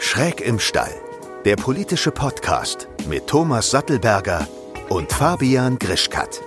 Schräg im Stall, der politische Podcast mit Thomas Sattelberger und Fabian Grischkat.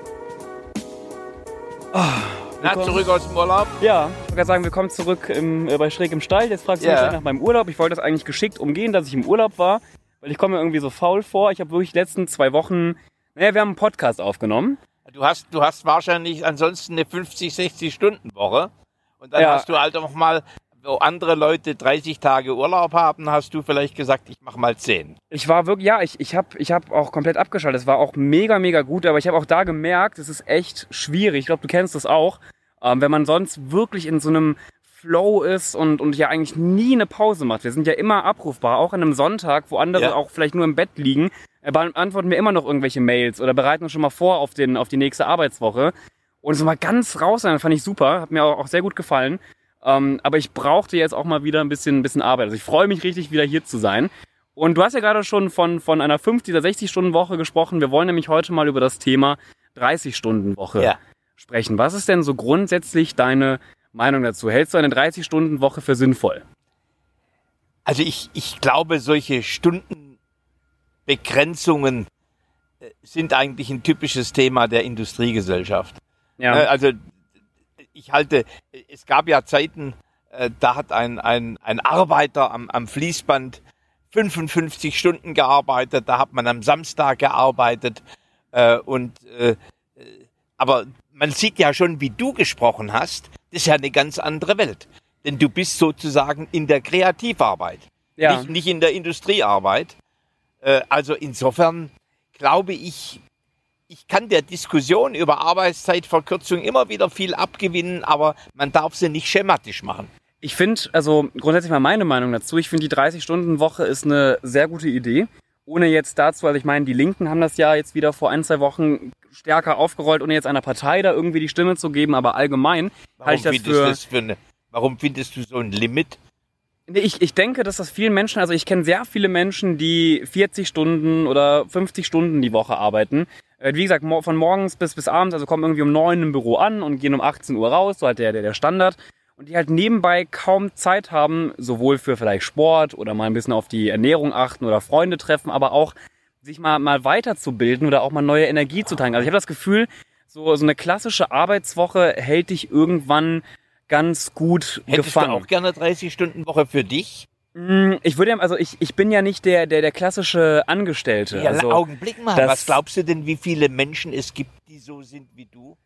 Na, zurück aus dem Urlaub? Ja, ich wollte gerade sagen, willkommen zurück im, äh, bei Schräg im Stall. Jetzt fragst du Ja. mich nach meinem Urlaub. Ich wollte das eigentlich geschickt umgehen, dass ich im Urlaub war, weil ich komme mir irgendwie so faul vor. Ich habe wirklich die letzten zwei Wochen, naja, wir haben einen Podcast aufgenommen. Du hast, du hast wahrscheinlich ansonsten eine 50, 60 Stunden Woche. Und dann Ja. hast du halt auch mal, wo andere Leute 30 Tage Urlaub haben, hast du vielleicht gesagt, ich mach mal 10. Ich war wirklich, ja, ich, ich habe ich hab auch komplett abgeschaltet. Es war auch mega, mega gut, aber ich habe auch da gemerkt, es ist echt schwierig. Ich glaube, du kennst das auch. Ähm, wenn man sonst wirklich in so einem Flow ist und, und ja eigentlich nie eine Pause macht. Wir sind ja immer abrufbar, auch an einem Sonntag, wo andere Ja. auch vielleicht nur im Bett liegen, äh, beantworten wir immer noch irgendwelche Mails oder bereiten uns schon mal vor auf, den, auf die nächste Arbeitswoche. Und so mal ganz raus sein, fand ich super, hat mir auch, auch sehr gut gefallen. Ähm, aber ich brauchte jetzt auch mal wieder ein bisschen, ein bisschen Arbeit. Also ich freue mich richtig, wieder hier zu sein. Und du hast ja gerade schon von, von einer 50 oder 60 Stunden Woche gesprochen. Wir wollen nämlich heute mal über das Thema 30 Stunden Woche Ja. sprechen. Was ist denn so grundsätzlich deine Meinung dazu? Hältst du eine 30 Stunden Woche für sinnvoll? Also ich, ich glaube, solche Stundenbegrenzungen äh, sind eigentlich ein typisches Thema der Industriegesellschaft. Ja. Ne, Also ich halte, es gab ja Zeiten, äh, da hat ein, ein, ein Arbeiter am, am Fließband 55 Stunden gearbeitet, da hat man am Samstag gearbeitet äh, und äh, äh, aber man sieht ja schon, wie du gesprochen hast, das ist ja eine ganz andere Welt. Denn du bist sozusagen in der Kreativarbeit, ja. nicht, nicht in der Industriearbeit. Äh, also insofern glaube ich, ich kann der Diskussion über Arbeitszeitverkürzung immer wieder viel abgewinnen, aber man darf sie nicht schematisch machen. Ich finde, also grundsätzlich mal meine Meinung dazu, ich finde die 30-Stunden-Woche ist eine sehr gute Idee. Ohne jetzt dazu, also ich meine, die Linken haben das ja jetzt wieder vor ein, zwei Wochen stärker aufgerollt, ohne jetzt einer Partei da irgendwie die Stimme zu geben, aber allgemein halte ich das für... das für eine, warum findest du so ein Limit? Ich, ich denke, dass das vielen Menschen, also ich kenne sehr viele Menschen, die 40 Stunden oder 50 Stunden die Woche arbeiten. Äh, Wie gesagt, von morgens bis, bis abends, also kommen irgendwie um 9 im Büro an und gehen um 18 Uhr raus, so halt der, der, der Standard. Und die halt nebenbei kaum Zeit haben, sowohl für vielleicht Sport oder mal ein bisschen auf die Ernährung achten oder Freunde treffen, aber auch sich mal, mal weiterzubilden oder auch mal neue Energie zu tanken. Also ich habe das Gefühl, so, so eine klassische Arbeitswoche hält dich irgendwann ganz gut Hättest gefangen. du auch gerne 30 Stunden Woche für dich? Mm, Ich würde ja, also ich, ich bin ja nicht der, der, der klassische Angestellte. Ja, also, Augenblick mal. Was glaubst du denn, wie viele Menschen es gibt, die so sind wie du?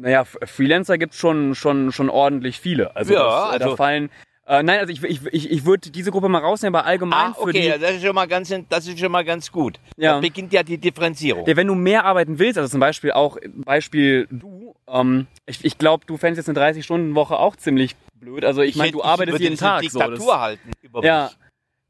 naja, Freelancer gibt es schon, schon, schon ordentlich viele. Also, Ja, das, äh, da also- fallen. Äh, nein, also ich, ich, ich, ich würde diese Gruppe mal rausnehmen, aber allgemein Ah, für okay, die. ja, das ist schon mal ganz, das ist schon mal ganz gut. Ja. Da beginnt ja die Differenzierung. Ja, wenn du mehr arbeiten willst, also zum Beispiel auch Beispiel du, ähm, ich, ich glaube, du fändest jetzt eine 30-Stunden-Woche auch ziemlich blöd. Also ich, meine, hätte- du arbeitest jeden Tag. So, Diktatur das, halten über ja. mich.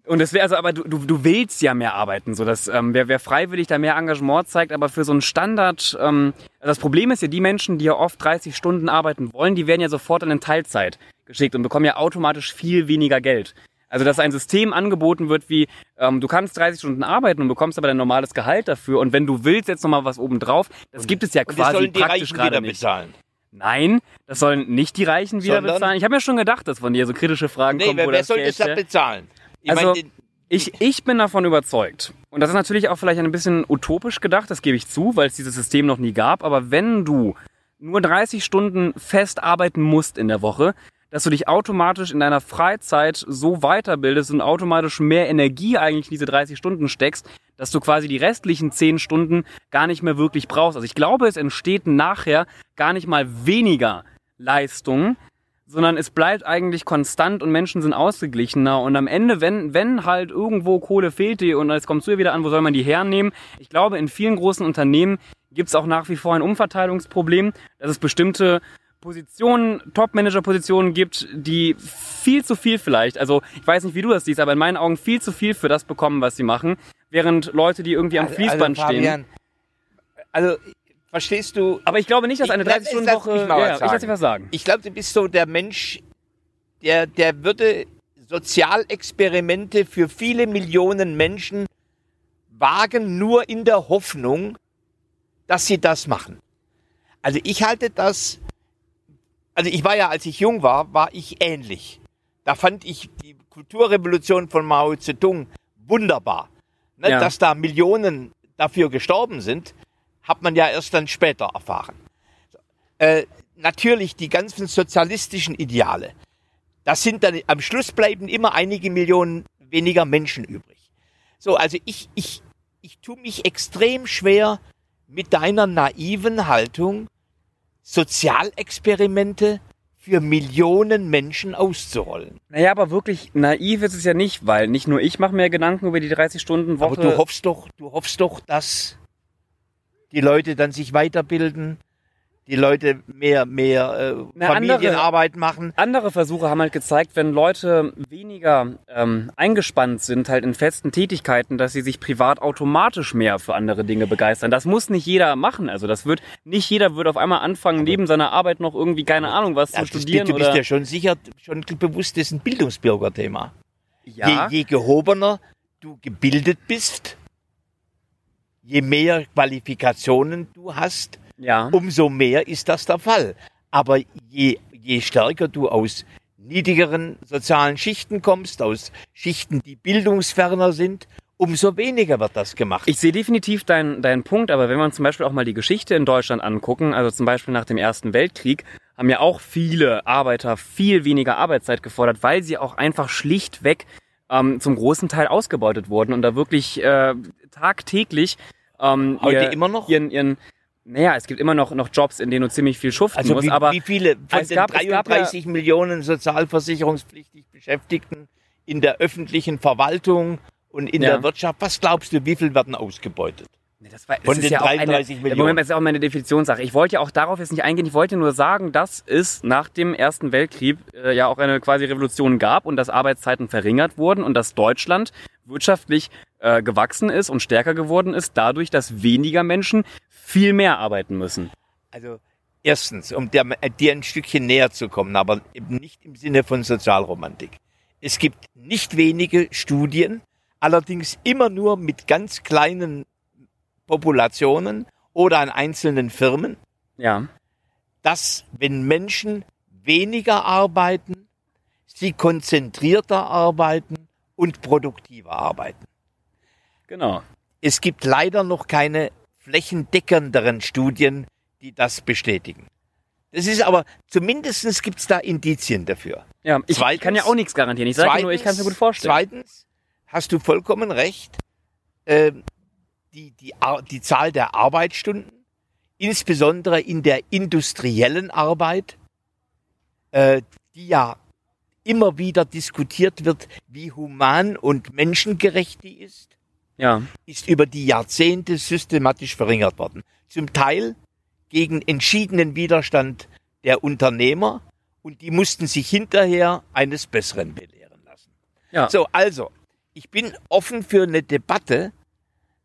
Und das wäre also, aber du, du, du willst ja mehr arbeiten. So, dass, ähm, wer, wer freiwillig da mehr Engagement zeigt, aber für so einen Standard, ähm, also das Problem ist ja, die Menschen, die ja oft 30 Stunden arbeiten wollen, die werden ja sofort in eine Teilzeit geschickt und bekommen ja automatisch viel weniger Geld. Also dass ein System angeboten wird wie, ähm, du kannst 30 Stunden arbeiten und bekommst aber dein normales Gehalt dafür und wenn du willst jetzt nochmal was obendrauf, das gibt es ja Und quasi praktisch gerade nicht. bezahlen. Nein, das sollen nicht die Reichen wieder Sondern? bezahlen. Ich habe mir schon gedacht, dass von dir so kritische Fragen Nee, kommen, wer, wo wer das soll das bezahlen? Ich Also- meine, ich, ich bin davon überzeugt. Und das ist natürlich auch vielleicht ein bisschen utopisch gedacht, das gebe ich zu, weil es dieses System noch nie gab. Aber wenn du nur 30 Stunden fest arbeiten musst in der Woche, dass du dich automatisch in deiner Freizeit so weiterbildest und automatisch mehr Energie eigentlich in diese 30 Stunden steckst, dass du quasi die restlichen 10 Stunden gar nicht mehr wirklich brauchst. Also ich glaube, es entsteht nachher gar nicht mal weniger Leistung, sondern es bleibt eigentlich konstant und Menschen sind ausgeglichener. Und am Ende, wenn, wenn halt irgendwo Kohle fehlt die und jetzt kommst du wieder an, wo soll man die hernehmen? Ich glaube, in vielen großen Unternehmen gibt es auch nach wie vor ein Umverteilungsproblem, dass es bestimmte Positionen, Top-Manager-Positionen gibt, die viel zu viel vielleicht, also ich weiß nicht, wie du das siehst, aber in meinen Augen viel zu viel für das bekommen, was sie machen, während Leute, die irgendwie am also, Fließband also, stehen. Fabian, Also, verstehst du? Aber ich glaube nicht, dass eine Ich- lass- 30-Stunden-Woche. lass mich mal Ja, ich lass dir was sagen. Ich glaube, du bist so der Mensch, der, der würde Sozialexperimente für viele Millionen Menschen wagen, nur in der Hoffnung, dass sie das machen. Also ich halte das, also ich war ja, als ich jung war, war ich ähnlich. Da fand ich die Kulturrevolution von Mao Zedong wunderbar. Ne, Ja. Dass da Millionen dafür gestorben sind, hat man ja erst dann später erfahren. Äh, natürlich die ganzen sozialistischen Ideale. Das sind dann am Schluss bleiben immer einige Millionen weniger Menschen übrig. So, also ich, ich, ich tue mich extrem schwer mit deiner naiven Haltung, Sozialexperimente für Millionen Menschen auszurollen. Naja, aber wirklich naiv ist es ja nicht, weil nicht nur ich mache mir Gedanken über die 30-Stunden-Woche. Aber du hoffst doch, du hoffst doch, dass die Leute dann sich weiterbilden, die Leute mehr, mehr äh, Na, Familienarbeit machen. Andere Versuche haben halt gezeigt, wenn Leute weniger ähm, eingespannt sind, halt in festen Tätigkeiten, dass sie sich privat automatisch mehr für andere Dinge begeistern. Das muss nicht jeder machen. Also das wird, nicht jeder wird auf einmal anfangen, neben seiner Arbeit noch irgendwie, keine Ahnung, was Ja, zu studieren du bist ja schon sicher, schon bewusst, das ist ein Bildungsbürgerthema. ja, Je, je gehobener du gebildet bist, je mehr Qualifikationen du hast, ja. umso mehr ist das der Fall. Aber je, je stärker du aus niedrigeren sozialen Schichten kommst, aus Schichten, die bildungsferner sind, umso weniger wird das gemacht. Ich sehe definitiv deinen deinen Punkt, aber wenn wir uns zum Beispiel auch mal die Geschichte in Deutschland angucken, also zum Beispiel nach dem Ersten Weltkrieg, haben ja auch viele Arbeiter viel weniger Arbeitszeit gefordert, weil sie auch einfach schlichtweg ähm, zum großen Teil ausgebeutet wurden und da wirklich äh, tagtäglich ähm, Heute ihr, immer noch? ihren, ihren naja, es gibt immer noch, noch Jobs, in denen du ziemlich viel schuften also musst, wie, aber wie viele von es den gab- es gab ja- 33 Millionen sozialversicherungspflichtig Beschäftigten in der öffentlichen Verwaltung und in Ja. der Wirtschaft, was glaubst du, wie viel werden ausgebeutet? Das war, Von den ja auch eine, 33 Millionen. Moment, das ist ja auch meine Definitionssache. Ich wollte ja auch darauf jetzt nicht eingehen. Ich wollte nur sagen, dass es nach dem Ersten Weltkrieg äh, ja auch eine quasi Revolution gab und dass Arbeitszeiten verringert wurden und dass Deutschland wirtschaftlich äh, gewachsen ist und stärker geworden ist, dadurch, dass weniger Menschen viel mehr arbeiten müssen. Also erstens, um der, dir ein Stückchen näher zu kommen, aber eben nicht im Sinne von Sozialromantik. Es gibt nicht wenige Studien, allerdings immer nur mit ganz kleinen Populationen oder an einzelnen Firmen, Ja, dass wenn Menschen weniger arbeiten, sie konzentrierter arbeiten und produktiver arbeiten. genau. Es gibt leider noch keine flächendeckenderen Studien, die das bestätigen. Das ist aber, zumindestens gibt es da Indizien dafür. Ja, ich Zweitens- kann ja auch nichts garantieren. Ich sage nur, ich kann es mir gut vorstellen. Zweitens, hast du vollkommen recht, ähm, die, die, die Zahl der Arbeitsstunden, insbesondere in der industriellen Arbeit, äh, die ja immer wieder diskutiert wird, wie human und menschengerecht die ist, Ja, ist über die Jahrzehnte systematisch verringert worden. Zum Teil gegen entschiedenen Widerstand der Unternehmer und die mussten sich hinterher eines Besseren belehren lassen. ja. So, also, ich bin offen für eine Debatte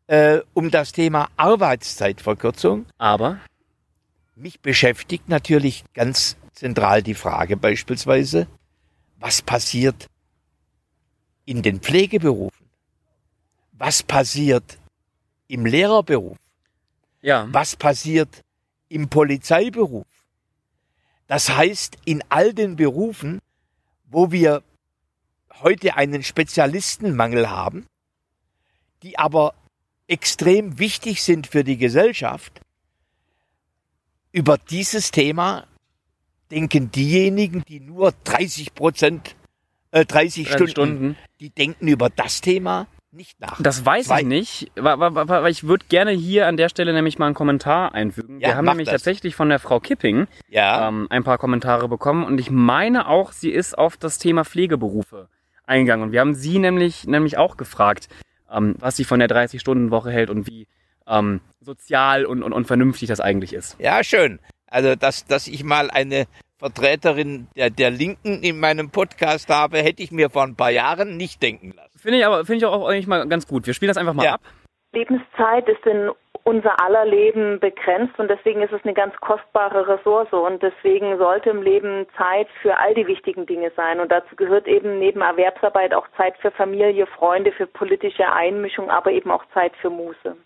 äh, um das Thema Arbeitszeitverkürzung. Aber, Mich beschäftigt natürlich ganz zentral die Frage beispielsweise, was passiert in den Pflegeberufen? Was passiert im Lehrerberuf? ja, Was passiert im Polizeiberuf? Das heißt, in all den Berufen, wo wir heute einen Spezialistenmangel haben, die aber extrem wichtig sind für die Gesellschaft, über dieses Thema denken diejenigen, die nur 30 Prozent, äh, 30, 30 Stunden, Stunden. die denken über das Thema nicht nach. Das weiß Zwei- ich nicht, weil ich würde gerne hier an der Stelle nämlich mal einen Kommentar einfügen. Ja, Wir haben nämlich das. tatsächlich von der Frau Kipping ja, ähm, ein paar Kommentare bekommen und ich meine auch, sie ist auf das Thema Pflegeberufe eingegangen und wir haben sie nämlich, nämlich auch gefragt, ähm, was sie von der 30-Stunden-Woche hält und wie ähm, sozial und, und, und vernünftig das eigentlich ist. Ja, schön. Also, dass, dass ich mal eine Vertreterin der, der Linken in meinem Podcast habe, hätte ich mir vor ein paar Jahren nicht denken lassen. Finde ich aber finde ich auch eigentlich mal ganz gut. Wir spielen das einfach mal Ja. ab. Lebenszeit ist in unser aller Leben begrenzt und deswegen ist es eine ganz kostbare Ressource und deswegen sollte im Leben Zeit für all die wichtigen Dinge sein und dazu gehört eben neben Erwerbsarbeit auch Zeit für Familie, Freunde, für politische Einmischung, aber eben auch Zeit für Muße.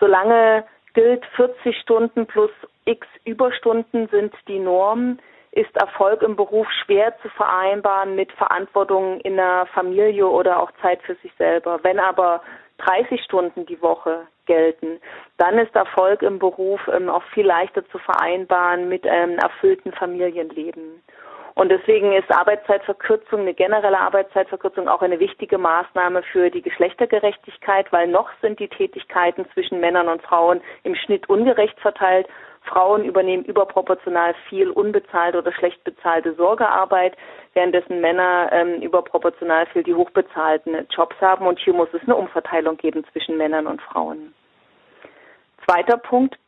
Solange gilt 40 Stunden plus x Überstunden sind die Norm, ist Erfolg im Beruf schwer zu vereinbaren mit Verantwortung in der Familie oder auch Zeit für sich selber. Wenn aber 30 Stunden die Woche gelten, dann ist Erfolg im Beruf ähm, auch viel leichter zu vereinbaren mit einem erfüllten Familienleben. Und deswegen ist Arbeitszeitverkürzung, eine generelle Arbeitszeitverkürzung auch eine wichtige Maßnahme für die Geschlechtergerechtigkeit, weil noch sind die Tätigkeiten zwischen Männern und Frauen im Schnitt ungerecht verteilt. Frauen übernehmen überproportional viel unbezahlte oder schlecht bezahlte Sorgearbeit, währenddessen Männer ähm, überproportional viel die hochbezahlten Jobs haben. Und hier muss es eine Umverteilung geben zwischen Männern und Frauen. Zweiter Punkt.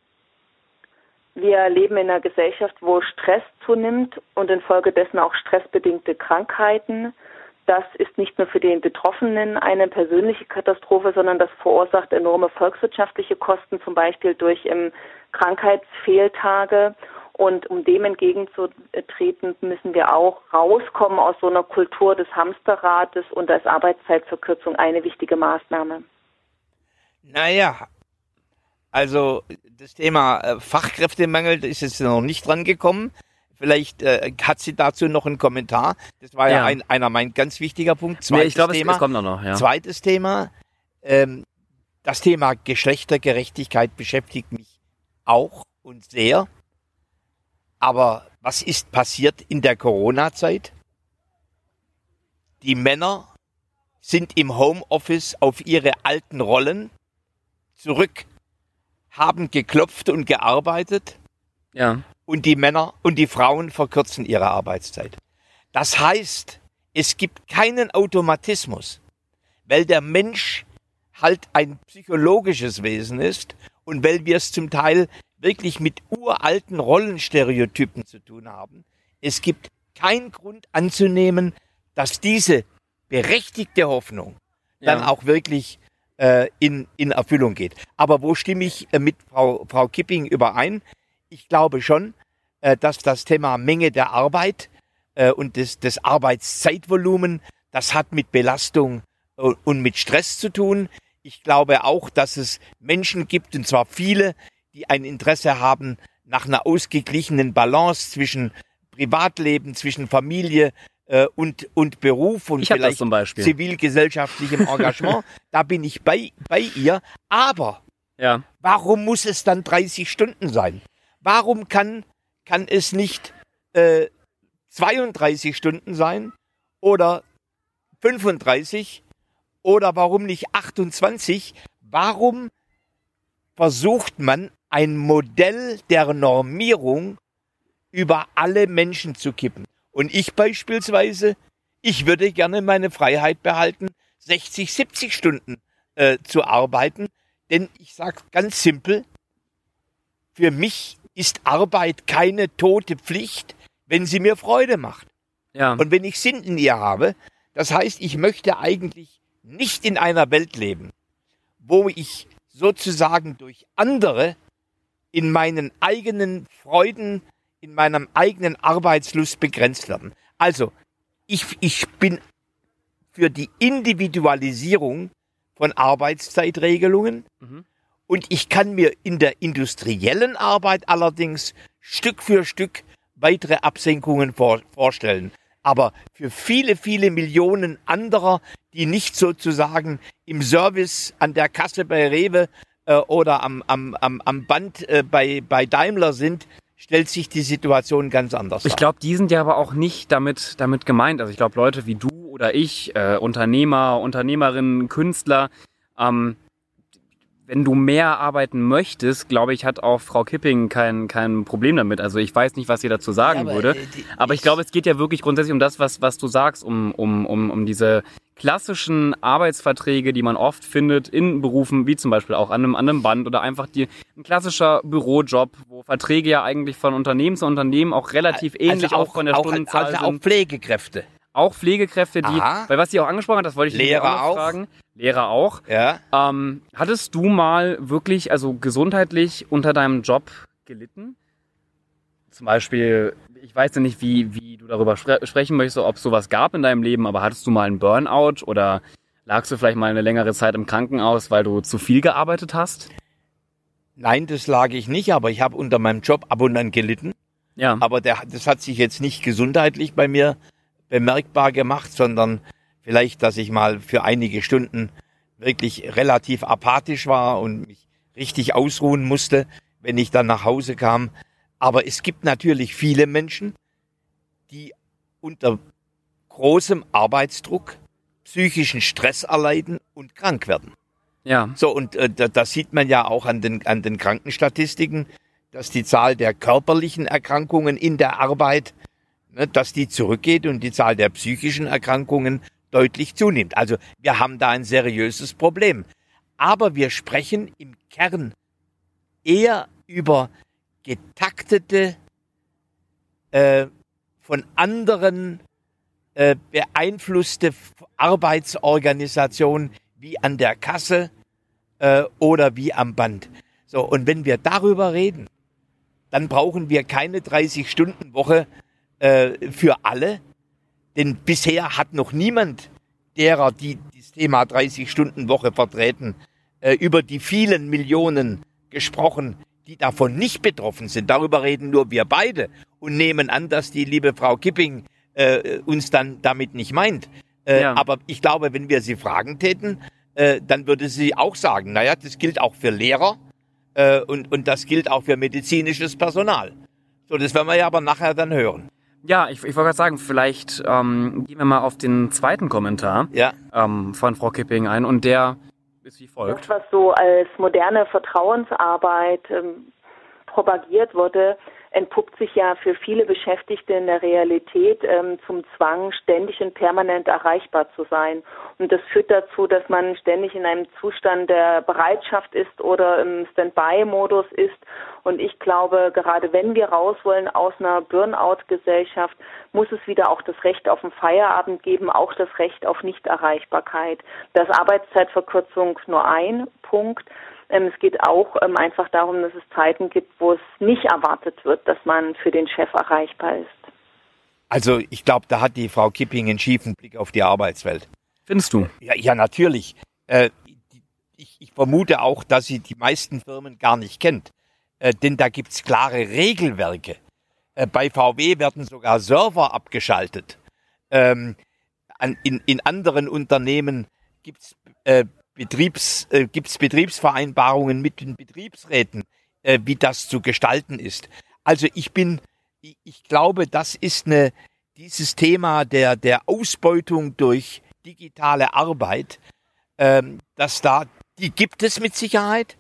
Wir leben in einer Gesellschaft, wo Stress zunimmt und infolgedessen auch stressbedingte Krankheiten. Das ist nicht nur für den Betroffenen eine persönliche Katastrophe, sondern das verursacht enorme volkswirtschaftliche Kosten, zum Beispiel durch ähm, Krankheitsfehltage. Und um dem entgegenzutreten, müssen wir auch rauskommen aus so einer Kultur des Hamsterrates und als Arbeitszeitverkürzung eine wichtige Maßnahme. Naja, also das Thema äh, Fachkräftemangel ist jetzt noch nicht dran gekommen. Vielleicht äh, hat sie dazu noch einen Kommentar. Das war ja, ja ein, einer mein ganz wichtiger Punkt. Zweites nee, ich glaube, es, es, kommt noch. Ja. Zweites Thema. Ähm, das Thema Geschlechtergerechtigkeit beschäftigt mich auch und sehr. Aber was ist passiert in der Corona-Zeit? Die Männer sind im Homeoffice auf ihre alten Rollen zurück, haben geklopft und gearbeitet. Ja und die Männer und die Frauen verkürzen ihre Arbeitszeit. Das heißt, es gibt keinen Automatismus, weil der Mensch halt ein psychologisches Wesen ist und weil wir es zum Teil wirklich mit uralten Rollenstereotypen zu tun haben. Es gibt keinen Grund anzunehmen, dass diese berechtigte Hoffnung ja. dann auch wirklich äh, in, in Erfüllung geht. Aber wo stimme ich äh, mit Frau, Frau Kipping überein? Ich glaube schon, äh, dass das Thema Menge der Arbeit äh, und das, das Arbeitszeitvolumen, das hat mit Belastung äh, und mit Stress zu tun. Ich glaube auch, dass es Menschen gibt, und zwar viele, die ein Interesse haben nach einer ausgeglichenen Balance zwischen Privatleben, zwischen Familie äh, und, und Beruf und vielleicht zivilgesellschaftlichem Engagement. da bin ich bei, bei ihr. Aber ja. warum muss es dann 30 Stunden sein? Warum kann kann es nicht äh, 32 Stunden sein oder 35 oder warum nicht 28? Warum versucht man ein Modell der Normierung über alle Menschen zu kippen? Und ich beispielsweise, ich würde gerne meine Freiheit behalten, 60, 70 Stunden äh, zu arbeiten, denn ich sage ganz simpel, für mich ist Arbeit keine tote Pflicht, wenn sie mir Freude macht. Ja. Und wenn ich Sinn in ihr habe, das heißt, ich möchte eigentlich nicht in einer Welt leben, wo ich sozusagen durch andere in meinen eigenen Freuden, in meinem eigenen Arbeitslust begrenzt werden. Also, ich, ich bin für die Individualisierung von Arbeitszeitregelungen. Mhm. Und ich kann mir in der industriellen Arbeit allerdings Stück für Stück weitere Absenkungen vor, vorstellen. Aber für viele, viele Millionen anderer, die nicht sozusagen im Service an der Kasse bei Rewe äh, oder am, am, am, am Band äh, bei, bei Daimler sind, stellt sich die Situation ganz anders Ich glaube, die sind ja aber auch nicht damit, damit gemeint. Also ich glaube, Leute wie du oder ich, äh, Unternehmer, Unternehmerinnen, Künstler, ähm, wenn du mehr arbeiten möchtest, glaube ich, hat auch Frau Kipping kein, kein Problem damit. Also ich weiß nicht, was sie dazu sagen ja, aber, würde. Äh, die, aber ich, ich glaube, es geht ja wirklich grundsätzlich um das, was, was du sagst, um, um, um, um diese klassischen Arbeitsverträge, die man oft findet in Berufen, wie zum Beispiel auch an einem, an einem Band oder einfach die, ein klassischer Bürojob, wo Verträge ja eigentlich von Unternehmen zu Unternehmen auch relativ also ähnlich auch, auch, von der auch, Stundenzahl also auch Pflegekräfte auch Pflegekräfte, die, Aha. weil was sie auch angesprochen hat, das wollte ich Lehrer auch, auch fragen. Lehrer auch. Ja. Ähm, hattest du mal wirklich, also gesundheitlich unter deinem Job gelitten? Zum Beispiel, ich weiß ja nicht, wie, wie du darüber spre sprechen möchtest, ob es sowas gab in deinem Leben, aber hattest du mal einen Burnout oder lagst du vielleicht mal eine längere Zeit im Krankenhaus, weil du zu viel gearbeitet hast? Nein, das lag ich nicht, aber ich habe unter meinem Job ab und an gelitten. Ja. Aber der, das hat sich jetzt nicht gesundheitlich bei mir bemerkbar gemacht, sondern vielleicht, dass ich mal für einige Stunden wirklich relativ apathisch war und mich richtig ausruhen musste, wenn ich dann nach Hause kam. Aber es gibt natürlich viele Menschen, die unter großem Arbeitsdruck psychischen Stress erleiden und krank werden. Ja. So, und äh, da, das sieht man ja auch an den, an den Krankenstatistiken, dass die Zahl der körperlichen Erkrankungen in der Arbeit, ne, dass die zurückgeht und die Zahl der psychischen Erkrankungen deutlich zunimmt. Also wir haben da ein seriöses Problem. Aber wir sprechen im Kern eher über getaktete, äh, von anderen äh, beeinflusste Arbeitsorganisation wie an der Kasse äh, oder wie am Band. So, und wenn wir darüber reden, dann brauchen wir keine 30-Stunden-Woche äh, für alle, denn bisher hat noch niemand derer, die das Thema 30-Stunden-Woche vertreten, äh, über die vielen Millionen gesprochen, die davon nicht betroffen sind. Darüber reden nur wir beide und nehmen an, dass die liebe Frau Kipping äh, uns dann damit nicht meint. Äh, Ja. Aber ich glaube, wenn wir sie fragen täten, äh, dann würde sie auch sagen, naja, das gilt auch für Lehrer äh, und, und das gilt auch für medizinisches Personal. So, das werden wir ja aber nachher dann hören. Ja, ich, ich wollte gerade sagen, vielleicht ähm, gehen wir mal auf den zweiten Kommentar Ja, ähm, von Frau Kipping ein und der ist wie folgt. Das, was so als moderne Vertrauensarbeit ähm, propagiert wurde, entpuppt sich ja für viele Beschäftigte in der Realität ähm, zum Zwang, ständig und permanent erreichbar zu sein. Und das führt dazu, dass man ständig in einem Zustand der Bereitschaft ist oder im Standby-Modus ist. Und ich glaube, gerade wenn wir raus wollen aus einer Burnout-Gesellschaft, muss es wieder auch das Recht auf den Feierabend geben, auch das Recht auf Nichterreichbarkeit. Das Arbeitszeitverkürzung nur ein Punkt. Ähm, es geht auch ähm, einfach darum, dass es Zeiten gibt, wo es nicht erwartet wird, dass man für den Chef erreichbar ist. also ich glaube, da hat die Frau Kipping einen schiefen Blick auf die Arbeitswelt. Findest du? Ja, ja natürlich. Äh, ich, ich vermute auch, dass sie die meisten Firmen gar nicht kennt. Äh, denn da gibt's klare Regelwerke. Äh, bei VW werden sogar Server abgeschaltet. Ähm, an, in, in anderen Unternehmen gibt's äh, Betriebs, äh, gibt's Betriebsvereinbarungen mit den Betriebsräten, äh, wie das zu gestalten ist. Also ich bin, ich, ich glaube, das ist eine, dieses Thema der, der Ausbeutung durch digitale Arbeit, ähm, dass da, die gibt es mit Sicherheit,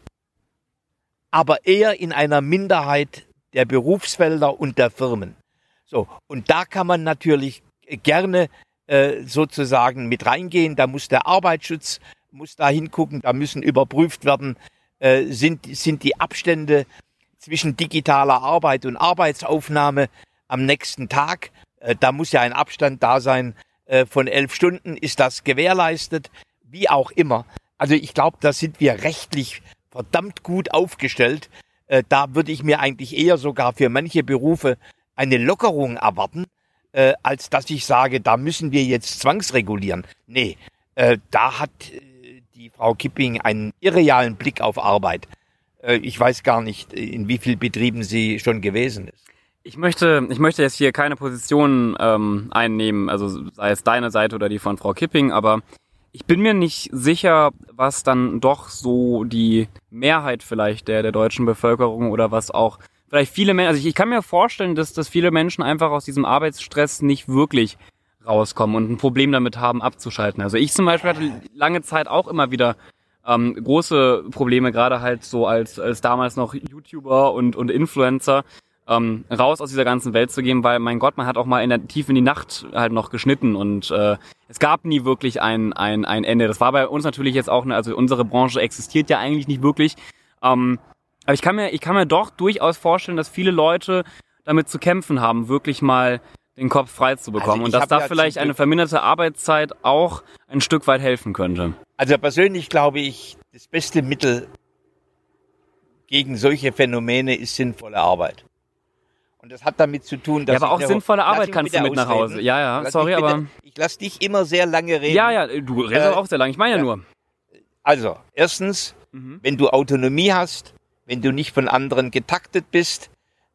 aber eher in einer Minderheit der Berufsfelder und der Firmen. So, und da kann man natürlich gerne äh, sozusagen mit reingehen. Da muss der Arbeitsschutz muss da hingucken, da müssen überprüft werden, äh, sind, sind die Abstände zwischen digitaler Arbeit und Arbeitsaufnahme am nächsten Tag. Äh, da muss ja ein Abstand da sein äh, von elf Stunden. Ist das gewährleistet? Wie auch immer. Also ich glaube, da sind wir rechtlich verdammt gut aufgestellt. Äh, da würde ich mir eigentlich eher sogar für manche Berufe eine Lockerung erwarten, äh, als dass ich sage, da müssen wir jetzt zwangsregulieren. Nee, äh, da hat die Frau Kipping einen irrealen Blick auf Arbeit. Äh, ich weiß gar nicht, in wie vielen Betrieben sie schon gewesen ist. Ich möchte, ich möchte jetzt hier keine Position ähm, einnehmen, also sei es deine Seite oder die von Frau Kipping, aber ich bin mir nicht sicher, was dann doch so die Mehrheit vielleicht der, der deutschen Bevölkerung oder was auch vielleicht viele Menschen, also ich, ich kann mir vorstellen, dass, dass viele Menschen einfach aus diesem Arbeitsstress nicht wirklich rauskommen und ein Problem damit haben, abzuschalten. Also ich zum Beispiel hatte lange Zeit auch immer wieder ähm, große Probleme, gerade halt so als, als damals noch YouTuber und, und Influencer, ähm, raus aus dieser ganzen Welt zu gehen, weil mein Gott, man hat auch mal in der tief in die Nacht halt noch geschnitten und äh, es gab nie wirklich ein, ein, ein Ende. Das war bei uns natürlich jetzt auch, eine, also unsere Branche existiert ja eigentlich nicht wirklich. Ähm, aber ich kann mir, ich kann mir doch durchaus vorstellen, dass viele Leute damit zu kämpfen haben, wirklich mal den Kopf frei zu bekommen Also und dass da ja vielleicht eine verminderte Arbeitszeit auch ein Stück weit helfen könnte. Also persönlich glaube ich, das beste Mittel gegen solche Phänomene ist sinnvolle Arbeit. Und das hat damit zu tun, dass Ja, aber auch sinnvolle Arbeit kannst du mit nach ausreden. Hause. Ja, ja, Lass sorry, bitte, aber Ich lass dich immer sehr lange reden. ja, ja, du redest Äh, auch sehr lang. Ich meine ja ja. nur. Also, erstens, Mhm. wenn du Autonomie hast, wenn du nicht von anderen getaktet bist,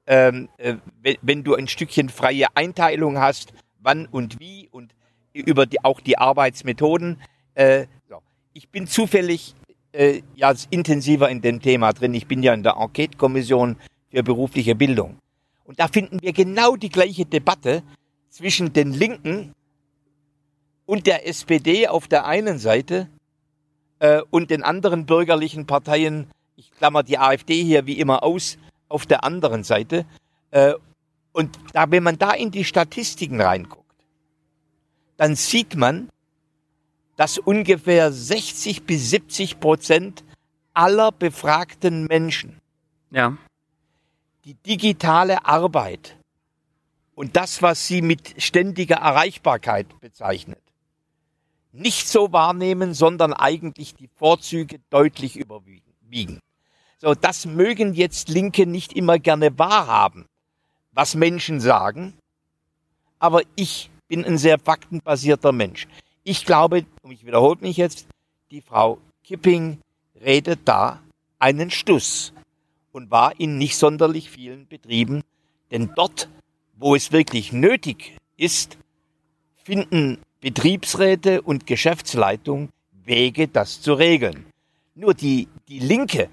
ähm, äh, wenn, du ein Stückchen freie Einteilung hast, wann und wie und über die, auch die Arbeitsmethoden. Äh. Ich bin zufällig äh, ja intensiver in dem Thema drin. Ich bin ja in der Enquete-Kommission für berufliche Bildung. Und da finden wir genau die gleiche Debatte zwischen den Linken und der SPD auf der einen Seite äh, und den anderen bürgerlichen Parteien, ich klammer die AfD hier wie immer aus, auf der anderen Seite. Äh, und da, wenn man da in die Statistiken reinguckt, dann sieht man, dass ungefähr 60 bis 70 Prozent aller befragten Menschen ja. die digitale Arbeit und das, was sie mit ständiger Erreichbarkeit bezeichnet, nicht so wahrnehmen, sondern eigentlich die Vorzüge deutlich überwiegen. So, das mögen jetzt Linke nicht immer gerne wahrhaben, was Menschen sagen, aber ich bin ein sehr faktenbasierter Mensch. Ich glaube, und ich wiederhole mich jetzt, die Frau Kipping redet da einen Stuss und war in nicht sonderlich vielen Betrieben, denn dort, wo es wirklich nötig ist, finden Betriebsräte und Geschäftsleitung Wege, das zu regeln. Nur die, die Linke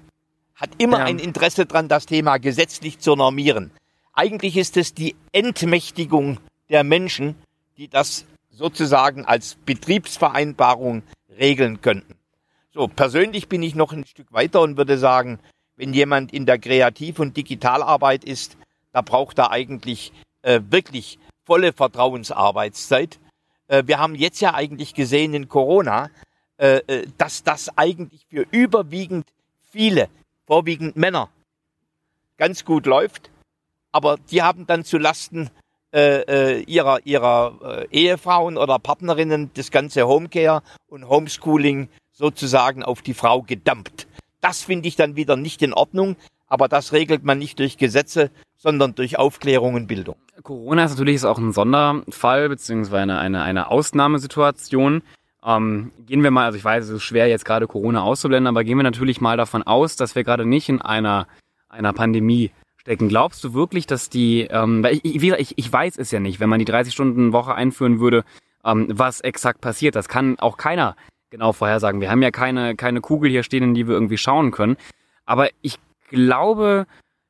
hat immer ja. ein Interesse daran, das Thema gesetzlich zu normieren. Eigentlich ist es die Entmächtigung der Menschen, die das sozusagen als Betriebsvereinbarung regeln könnten. So, persönlich bin ich noch ein Stück weiter und würde sagen, wenn jemand in der Kreativ- und Digitalarbeit ist, da braucht er eigentlich äh, wirklich volle Vertrauensarbeitszeit. Äh, wir haben jetzt ja eigentlich gesehen in Corona, äh, äh dass das eigentlich für überwiegend viele, vorwiegend Männer, ganz gut läuft. Aber die haben dann zu Lasten äh, äh, ihrer, ihrer äh, Ehefrauen oder Partnerinnen das ganze Homecare und Homeschooling sozusagen auf die Frau gedampt. Das finde ich dann wieder nicht in Ordnung, aber das regelt man nicht durch Gesetze, sondern durch Aufklärung und Bildung. Corona ist natürlich auch ein Sonderfall beziehungsweise eine, eine Ausnahmesituation. Ähm, gehen wir mal, also ich weiß, es ist schwer jetzt gerade Corona auszublenden, aber gehen wir natürlich mal davon aus, dass wir gerade nicht in einer, einer Pandemie stecken. Glaubst du wirklich, dass die, ähm, ich, ich, ich weiß es ja nicht, wenn man die 30-Stunden-Woche einführen würde, ähm, was exakt passiert. Das kann auch keiner genau vorhersagen. Wir haben ja keine, keine Kugel hier stehen, in die wir irgendwie schauen können. Aber ich glaube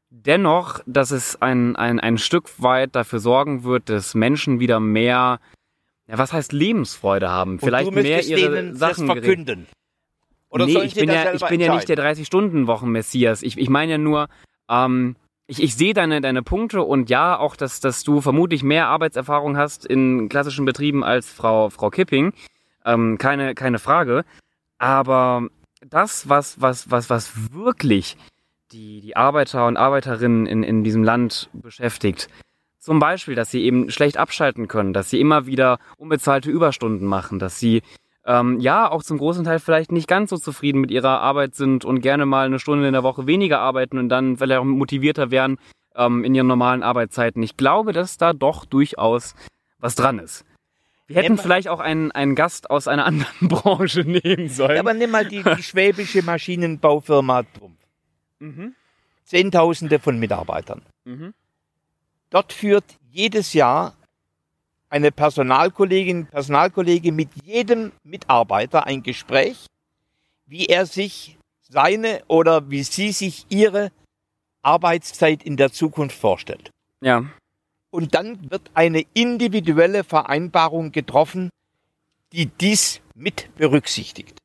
dennoch, dass es ein, ein, ein Stück weit dafür sorgen wird, dass Menschen wieder mehr, ja, was heißt Lebensfreude haben? Vielleicht mehr ihre Sachen verkünden. Oder nee, ich bin, ja, ich bin ja nicht der 30-Stunden-Wochen-Messias. Ich, ich meine ja nur, ähm, ich, ich sehe deine, deine Punkte und ja, auch, dass, dass du vermutlich mehr Arbeitserfahrung hast in klassischen Betrieben als Frau, Frau Kipping. Ähm, keine, keine Frage. Aber das, was, was, was, was wirklich die, die Arbeiter und Arbeiterinnen in, in diesem Land beschäftigt, zum Beispiel, dass sie eben schlecht abschalten können, dass sie immer wieder unbezahlte Überstunden machen, dass sie ähm, ja auch zum großen Teil vielleicht nicht ganz so zufrieden mit ihrer Arbeit sind und gerne mal eine Stunde in der Woche weniger arbeiten und dann vielleicht auch motivierter wären ähm, in ihren normalen Arbeitszeiten. Ich glaube, dass da doch durchaus was dran ist. Wir hätten vielleicht auch einen, einen Gast aus einer anderen Branche nehmen sollen. Ja, aber nimm mal die, die schwäbische Maschinenbaufirma Trumpf. Mhm. Zehntausende von Mitarbeitern. Mhm. Dort führt jedes Jahr eine Personalkollegin, Personalkollege mit jedem Mitarbeiter ein Gespräch, wie er sich seine oder wie sie sich ihre Arbeitszeit in der Zukunft vorstellt. Ja. Und dann wird eine individuelle Vereinbarung getroffen, die dies mit berücksichtigt.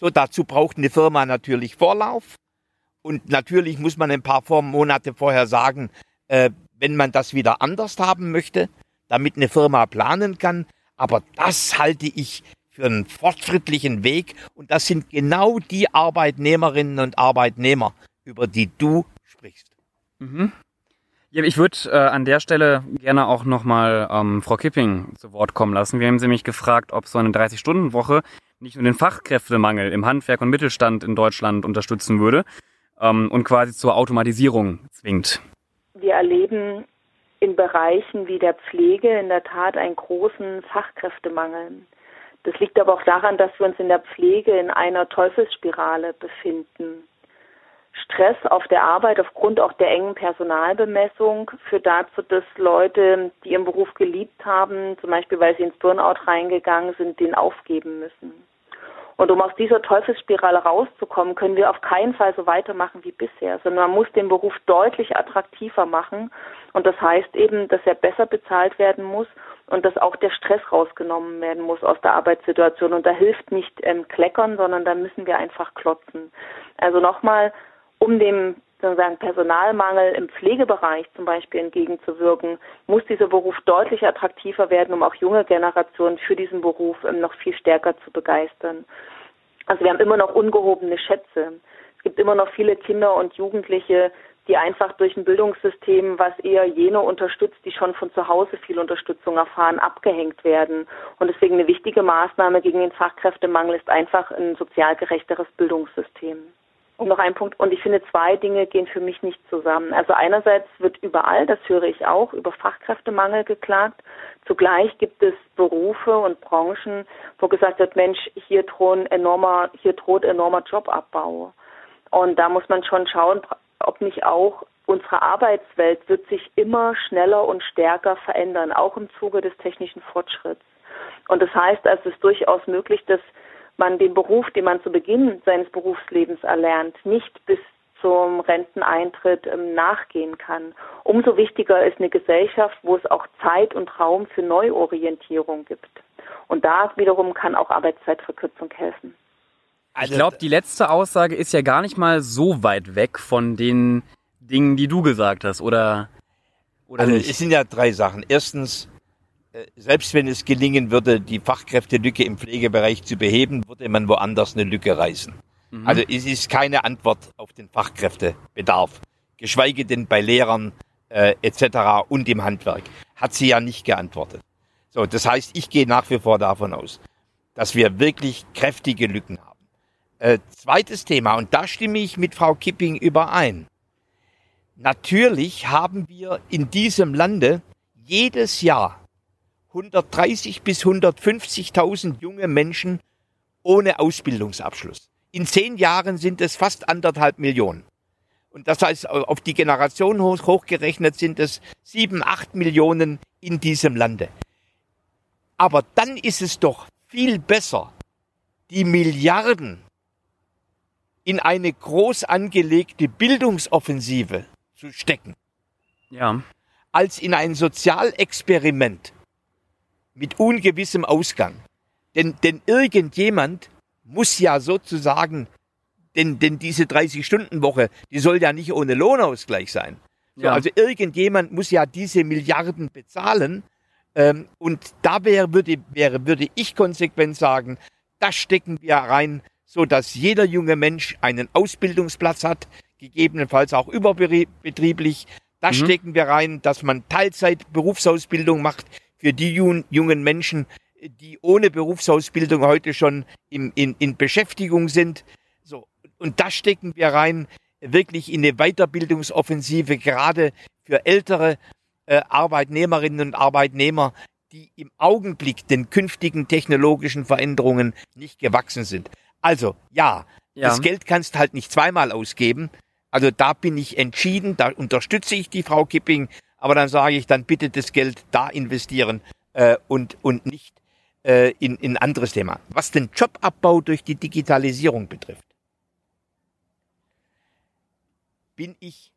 So, dazu braucht eine Firma natürlich Vorlauf. Und natürlich muss man ein paar Monate vorher sagen, äh, wenn man das wieder anders haben möchte damit eine Firma planen kann. Aber das halte ich für einen fortschrittlichen Weg. Und das sind genau die Arbeitnehmerinnen und Arbeitnehmer, über die du sprichst. Mhm. Ja, ich würde äh, an der Stelle gerne auch nochmal ähm, Frau Kipping zu Wort kommen lassen. Wir haben sie nämlich gefragt, ob so eine 30-Stunden-Woche nicht nur den Fachkräftemangel im Handwerk und Mittelstand in Deutschland unterstützen würde ähm, und quasi zur Automatisierung zwingt. Wir erleben in Bereichen wie der Pflege in der Tat einen großen Fachkräftemangel. Das liegt aber auch daran, dass wir uns in der Pflege in einer Teufelsspirale befinden. Stress auf der Arbeit aufgrund auch der engen Personalbemessung führt dazu, dass Leute, die ihren Beruf geliebt haben, zum Beispiel weil sie ins Burnout reingegangen sind, den aufgeben müssen. Und um aus dieser Teufelsspirale rauszukommen, können wir auf keinen Fall so weitermachen wie bisher, sondern man muss den Beruf deutlich attraktiver machen. Und das heißt eben, dass er besser bezahlt werden muss und dass auch der Stress rausgenommen werden muss aus der Arbeitssituation. Und da hilft nicht ähm, Kleckern, sondern da müssen wir einfach klotzen. Also nochmal, um dem sozusagen Personalmangel im Pflegebereich zum Beispiel entgegenzuwirken, muss dieser Beruf deutlich attraktiver werden, um auch junge Generationen für diesen Beruf ähm, noch viel stärker zu begeistern. Also wir haben immer noch ungehobene Schätze. Es gibt immer noch viele Kinder und Jugendliche, die einfach durch ein Bildungssystem, was eher jene unterstützt, die schon von zu Hause viel Unterstützung erfahren, abgehängt werden. Und deswegen eine wichtige Maßnahme gegen den Fachkräftemangel ist einfach ein sozial gerechteres Bildungssystem. Und noch ein Punkt, und ich finde, zwei Dinge gehen für mich nicht zusammen. Also einerseits wird überall, das höre ich auch, über Fachkräftemangel geklagt. Zugleich gibt es Berufe und Branchen, wo gesagt wird, Mensch, hier drohen enormer, hier droht enormer Jobabbau. Und da muss man schon schauen, ob nicht auch unsere Arbeitswelt wird sich immer schneller und stärker verändern, auch im Zuge des technischen Fortschritts. Und das heißt es ist durchaus möglich, dass man den Beruf, den man zu Beginn seines Berufslebens erlernt, nicht bis zum Renteneintritt ähm, nachgehen kann. Umso wichtiger ist eine Gesellschaft, wo es auch Zeit und Raum für Neuorientierung gibt. Und da wiederum kann auch Arbeitszeitverkürzung helfen. Ich glaube, die letzte Aussage ist ja gar nicht mal so weit weg von den Dingen, die du gesagt hast, oder? oder also nicht? es sind ja drei Sachen. Erstens, selbst wenn es gelingen würde, die Fachkräftelücke im Pflegebereich zu beheben, würde man woanders eine Lücke reißen. Mhm. Also es ist keine Antwort auf den Fachkräftebedarf, geschweige denn bei Lehrern äh, etc. und im Handwerk. Hat sie ja nicht geantwortet. So, das heißt, ich gehe nach wie vor davon aus, dass wir wirklich kräftige Lücken haben. Äh, zweites Thema, und da stimme ich mit Frau Kipping überein. Natürlich haben wir in diesem Lande jedes Jahr 130 bis 150.000 junge Menschen ohne Ausbildungsabschluss. In zehn Jahren sind es fast anderthalb Millionen. Und das heißt, auf die Generation hoch, hochgerechnet sind es sieben, acht Millionen in diesem Lande. Aber dann ist es doch viel besser, die Milliarden in eine groß angelegte Bildungsoffensive zu stecken. Ja. Als in ein Sozialexperiment, mit ungewissem Ausgang. Denn, denn irgendjemand muss ja sozusagen, denn, denn diese 30-Stunden-Woche, die soll ja nicht ohne Lohnausgleich sein. So, ja. Also irgendjemand muss ja diese Milliarden bezahlen. Ähm, und da wäre, würde, wäre, würde ich konsequent sagen, das stecken wir rein, so dass jeder junge Mensch einen Ausbildungsplatz hat, gegebenenfalls auch überbetrieblich. Das mhm. stecken wir rein, dass man Teilzeit Berufsausbildung macht für die jungen Menschen, die ohne Berufsausbildung heute schon im, in, in Beschäftigung sind. So. Und da stecken wir rein, wirklich in eine Weiterbildungsoffensive, gerade für ältere äh, Arbeitnehmerinnen und Arbeitnehmer, die im Augenblick den künftigen technologischen Veränderungen nicht gewachsen sind. Also, ja, ja. das Geld kannst halt nicht zweimal ausgeben. Also da bin ich entschieden, da unterstütze ich die Frau Kipping aber dann sage ich, dann bitte das Geld da investieren äh, und, und nicht äh, in, in anderes Thema. Was den Jobabbau durch die Digitalisierung betrifft, bin ich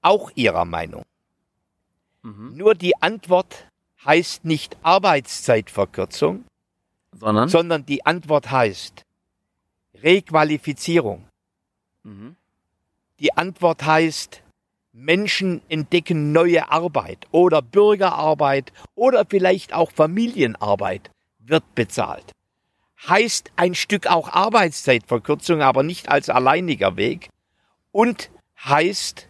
auch Ihrer Meinung. Mhm. Nur die Antwort heißt nicht Arbeitszeitverkürzung, sondern, sondern die Antwort heißt Requalifizierung. Mhm. Die Antwort heißt Menschen entdecken neue Arbeit oder Bürgerarbeit oder vielleicht auch Familienarbeit wird bezahlt. Heißt ein Stück auch Arbeitszeitverkürzung, aber nicht als alleiniger Weg und heißt,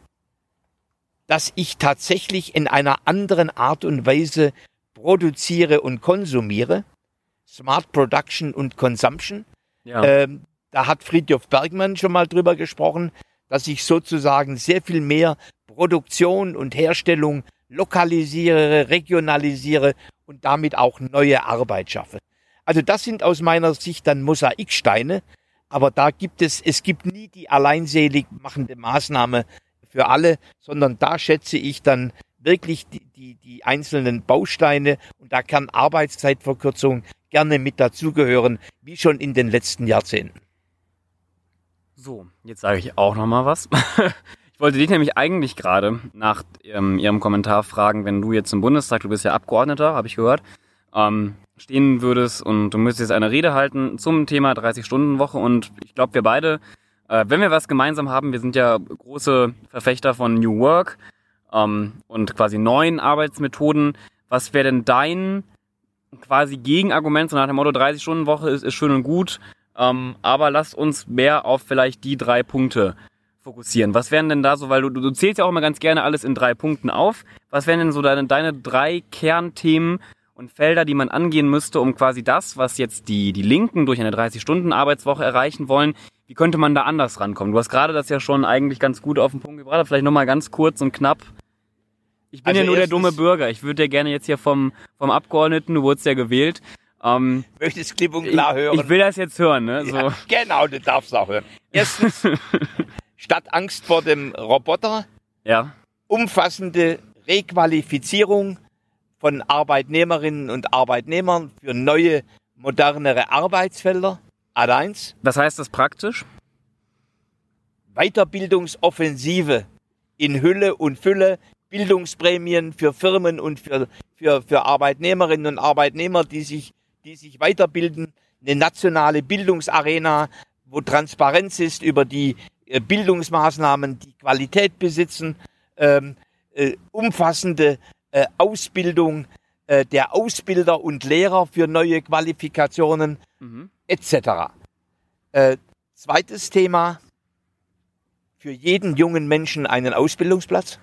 dass ich tatsächlich in einer anderen Art und Weise produziere und konsumiere. Smart Production und Consumption. Ja. Ähm, da hat Friedhof Bergmann schon mal drüber gesprochen dass ich sozusagen sehr viel mehr Produktion und Herstellung lokalisiere, regionalisiere und damit auch neue Arbeit schaffe. Also das sind aus meiner Sicht dann Mosaiksteine, Aber da gibt es, es gibt nie die alleinselig machende Maßnahme für alle, sondern da schätze ich dann wirklich die, die, die einzelnen Bausteine und da kann Arbeitszeitverkürzung gerne mit dazugehören, wie schon in den letzten Jahrzehnten. So, jetzt sage ich auch noch mal was. Ich wollte dich nämlich eigentlich gerade nach ähm, Ihrem Kommentar fragen, wenn du jetzt im Bundestag, du bist ja Abgeordneter, habe ich gehört, ähm, stehen würdest und du müsstest eine Rede halten zum Thema 30-Stunden-Woche und ich glaube, wir beide, äh, wenn wir was gemeinsam haben, wir sind ja große Verfechter von New Work ähm, und quasi neuen Arbeitsmethoden. Was wäre denn dein quasi Gegenargument, so nach dem Motto 30-Stunden-Woche ist, ist schön und gut, ähm, aber lasst uns mehr auf vielleicht die drei Punkte fokussieren. Was wären denn da so, weil du, du zählst ja auch immer ganz gerne alles in drei Punkten auf. Was wären denn so deine, deine drei Kernthemen und Felder, die man angehen müsste, um quasi das, was jetzt die, die Linken durch eine 30-Stunden-Arbeitswoche erreichen wollen, wie könnte man da anders rankommen? Du hast gerade das ja schon eigentlich ganz gut auf den Punkt gebracht. Vielleicht nochmal ganz kurz und knapp. Ich bin also ja nur der dumme Bürger. Ich würde ja gerne jetzt hier vom, vom Abgeordneten, du wurdest ja gewählt. Ähm, Möchtest klipp und klar hören? Ich will das jetzt hören, ne? So. Ja, genau, du darfst auch hören. Erstens, statt Angst vor dem Roboter, ja. umfassende Requalifizierung von Arbeitnehmerinnen und Arbeitnehmern für neue, modernere Arbeitsfelder. Ad 1. Was heißt das praktisch? Weiterbildungsoffensive in Hülle und Fülle, Bildungsprämien für Firmen und für, für, für Arbeitnehmerinnen und Arbeitnehmer, die sich, die sich weiterbilden, eine nationale Bildungsarena, wo Transparenz ist über die äh, Bildungsmaßnahmen, die Qualität besitzen, ähm, äh, umfassende äh, Ausbildung äh, der Ausbilder und Lehrer für neue Qualifikationen mhm. etc. Äh, zweites Thema, für jeden jungen Menschen einen Ausbildungsplatz.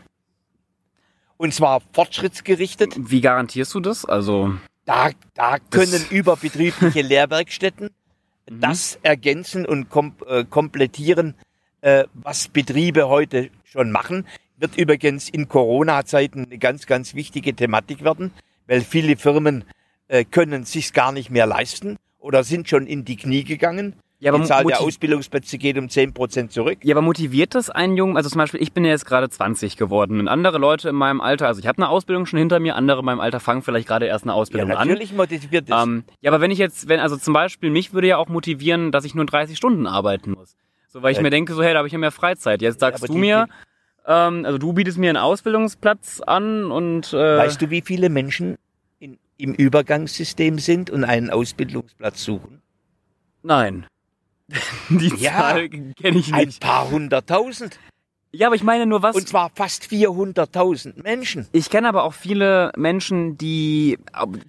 Und zwar fortschrittsgerichtet. Wie garantierst du das? Also da, da können überbetriebliche Lehrwerkstätten mhm. das ergänzen und kom äh, komplettieren, äh, was Betriebe heute schon machen. Wird übrigens in Corona-Zeiten eine ganz, ganz wichtige Thematik werden, weil viele Firmen äh, können sich's gar nicht mehr leisten oder sind schon in die Knie gegangen. Ja, aber die Zahl der Ausbildungsplätze geht um 10 Prozent zurück. Ja, aber motiviert das einen Jungen? Also zum Beispiel, ich bin ja jetzt gerade 20 geworden und andere Leute in meinem Alter, also ich habe eine Ausbildung schon hinter mir, andere in meinem Alter fangen vielleicht gerade erst eine Ausbildung an. Ja, natürlich an. motiviert das. Ähm, ja, aber wenn ich jetzt, wenn, also zum Beispiel, mich würde ja auch motivieren, dass ich nur 30 Stunden arbeiten muss. So, weil ich ja. mir denke, so, hey, da habe ich ja mehr Freizeit. Jetzt sagst ja, du die, mir, ähm, also du bietest mir einen Ausbildungsplatz an und... Äh, weißt du, wie viele Menschen in, im Übergangssystem sind und einen Ausbildungsplatz suchen? Nein. Die ja, Zahl kenne ich nicht. Ein paar hunderttausend. Ja, aber ich meine nur was. Und zwar fast 400.000 Menschen. Ich kenne aber auch viele Menschen, die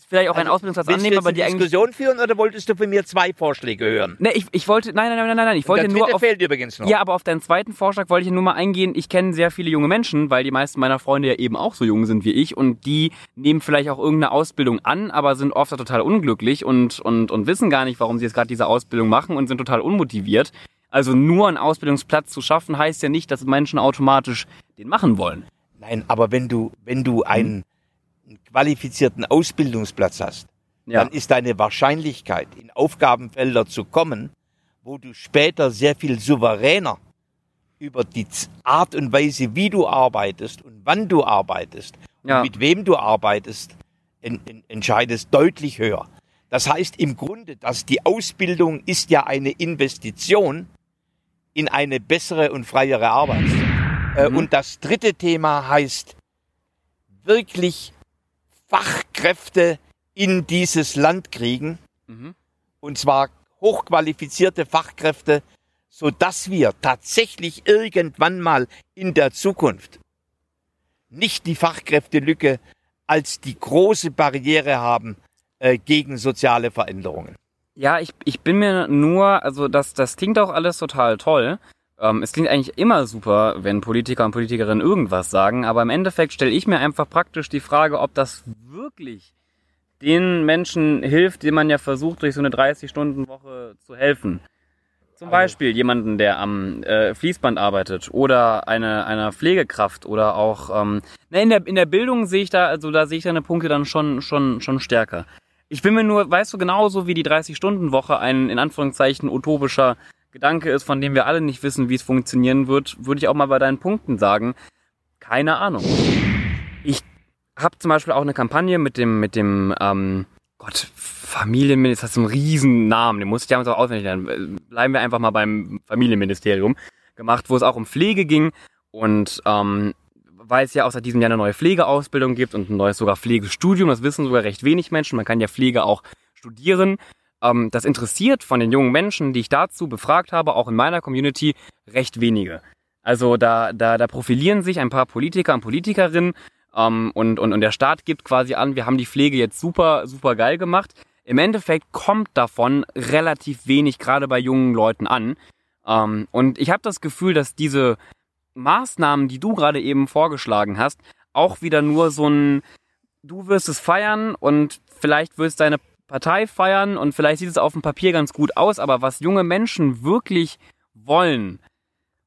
vielleicht auch also, einen Ausbildungsplatz annehmen, aber die eigentlich. Diskussion führen oder wolltest du von mir zwei Vorschläge hören? Ne, ich, ich wollte, nein, nein, nein, nein, nein, ich wollte nur auf. fehlt übrigens noch. Ja, aber auf deinen zweiten Vorschlag wollte ich nur mal eingehen. Ich kenne sehr viele junge Menschen, weil die meisten meiner Freunde ja eben auch so jung sind wie ich und die nehmen vielleicht auch irgendeine Ausbildung an, aber sind oft total unglücklich und, und, und wissen gar nicht, warum sie jetzt gerade diese Ausbildung machen und sind total unmotiviert. Also nur einen Ausbildungsplatz zu schaffen, heißt ja nicht, dass Menschen automatisch den machen wollen. Nein, aber wenn du, wenn du einen, qualifizierten Ausbildungsplatz hast, ja. dann ist deine Wahrscheinlichkeit, in Aufgabenfelder zu kommen, wo du später sehr viel souveräner über die Art und Weise, wie du arbeitest und wann du arbeitest ja. und mit wem du arbeitest, en, en, entscheidest, deutlich höher. Das heißt im Grunde, dass die Ausbildung ist ja eine Investition in eine bessere und freiere Arbeit. Äh, mhm. Und das dritte Thema heißt wirklich Fachkräfte in dieses Land kriegen. Mhm. Und zwar hochqualifizierte Fachkräfte, so dass wir tatsächlich irgendwann mal in der Zukunft nicht die Fachkräftelücke als die große Barriere haben äh, gegen soziale Veränderungen. Ja, ich, ich bin mir nur, also das, das klingt auch alles total toll. Ähm, es klingt eigentlich immer super, wenn Politiker und Politikerinnen irgendwas sagen, aber im Endeffekt stelle ich mir einfach praktisch die Frage, ob das wirklich den Menschen hilft, denen man ja versucht, durch so eine 30-Stunden-Woche zu helfen. Zum Beispiel jemanden, der am äh, Fließband arbeitet oder eine einer Pflegekraft oder auch ähm, na, in der in der Bildung sehe ich da also da sehe ich deine Punkte dann schon schon schon stärker. Ich bin mir nur, weißt du, genauso wie die 30-Stunden-Woche ein in Anführungszeichen utopischer Gedanke ist, von dem wir alle nicht wissen, wie es funktionieren wird, würde ich auch mal bei deinen Punkten sagen, keine Ahnung. Ich habe zum Beispiel auch eine Kampagne mit dem, mit dem, ähm, Gott, Familienminister, das ist ein Riesennamen, den muss ich ja so auswendig lernen. Bleiben wir einfach mal beim Familienministerium gemacht, wo es auch um Pflege ging und ähm, weil es ja auch seit diesem Jahr eine neue Pflegeausbildung gibt und ein neues sogar Pflegestudium, das wissen sogar recht wenig Menschen, man kann ja Pflege auch studieren. Ähm, das interessiert von den jungen Menschen, die ich dazu befragt habe, auch in meiner Community, recht wenige. Also da, da, da profilieren sich ein paar Politiker und Politikerinnen ähm, und, und, und der Staat gibt quasi an, wir haben die Pflege jetzt super, super geil gemacht. Im Endeffekt kommt davon relativ wenig gerade bei jungen Leuten an. Ähm, und ich habe das Gefühl, dass diese Maßnahmen, die du gerade eben vorgeschlagen hast, auch wieder nur so ein, du wirst es feiern und vielleicht wirst deine Partei feiern und vielleicht sieht es auf dem Papier ganz gut aus, aber was junge Menschen wirklich wollen,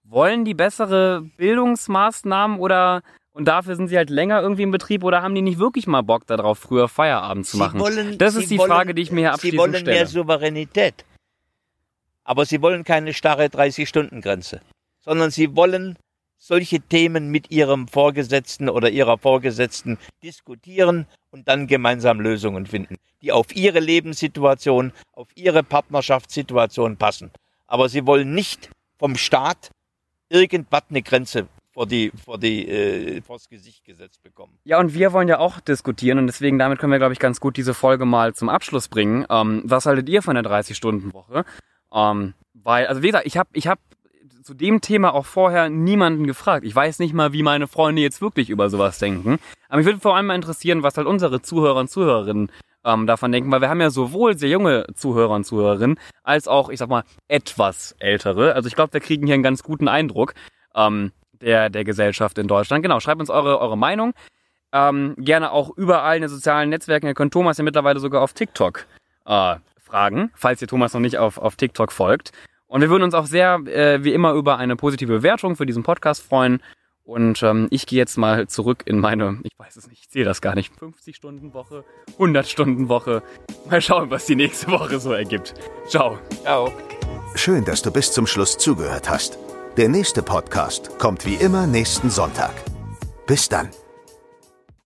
wollen die bessere Bildungsmaßnahmen oder und dafür sind sie halt länger irgendwie im Betrieb oder haben die nicht wirklich mal Bock darauf, früher Feierabend zu machen? Wollen, das ist die wollen, Frage, die ich mir hier abschließend Sie wollen stelle. mehr Souveränität. Aber sie wollen keine starre 30-Stunden-Grenze, sondern sie wollen solche Themen mit ihrem Vorgesetzten oder ihrer Vorgesetzten diskutieren und dann gemeinsam Lösungen finden, die auf ihre Lebenssituation, auf ihre Partnerschaftssituation passen. Aber sie wollen nicht vom Staat irgendwas eine Grenze vor die, vor die, äh, vors Gesicht gesetzt bekommen. Ja, und wir wollen ja auch diskutieren und deswegen damit können wir, glaube ich, ganz gut diese Folge mal zum Abschluss bringen. Ähm, was haltet ihr von der 30-Stunden-Woche? Ähm, weil, also wie gesagt, ich habe ich hab zu dem Thema auch vorher niemanden gefragt. Ich weiß nicht mal, wie meine Freunde jetzt wirklich über sowas denken. Aber mich würde vor allem mal interessieren, was halt unsere Zuhörer und Zuhörerinnen ähm, davon denken, weil wir haben ja sowohl sehr junge Zuhörer und Zuhörerinnen als auch, ich sag mal, etwas ältere. Also ich glaube, wir kriegen hier einen ganz guten Eindruck ähm, der, der Gesellschaft in Deutschland. Genau, schreibt uns eure, eure Meinung. Ähm, gerne auch überall in den sozialen Netzwerken. Ihr könnt Thomas ja mittlerweile sogar auf TikTok äh, fragen, falls ihr Thomas noch nicht auf, auf TikTok folgt. Und wir würden uns auch sehr, äh, wie immer, über eine positive Bewertung für diesen Podcast freuen. Und ähm, ich gehe jetzt mal zurück in meine, ich weiß es nicht, ich sehe das gar nicht, 50-Stunden-Woche, 100-Stunden-Woche. Mal schauen, was die nächste Woche so ergibt. Ciao. Ciao. Schön, dass du bis zum Schluss zugehört hast. Der nächste Podcast kommt wie immer nächsten Sonntag. Bis dann.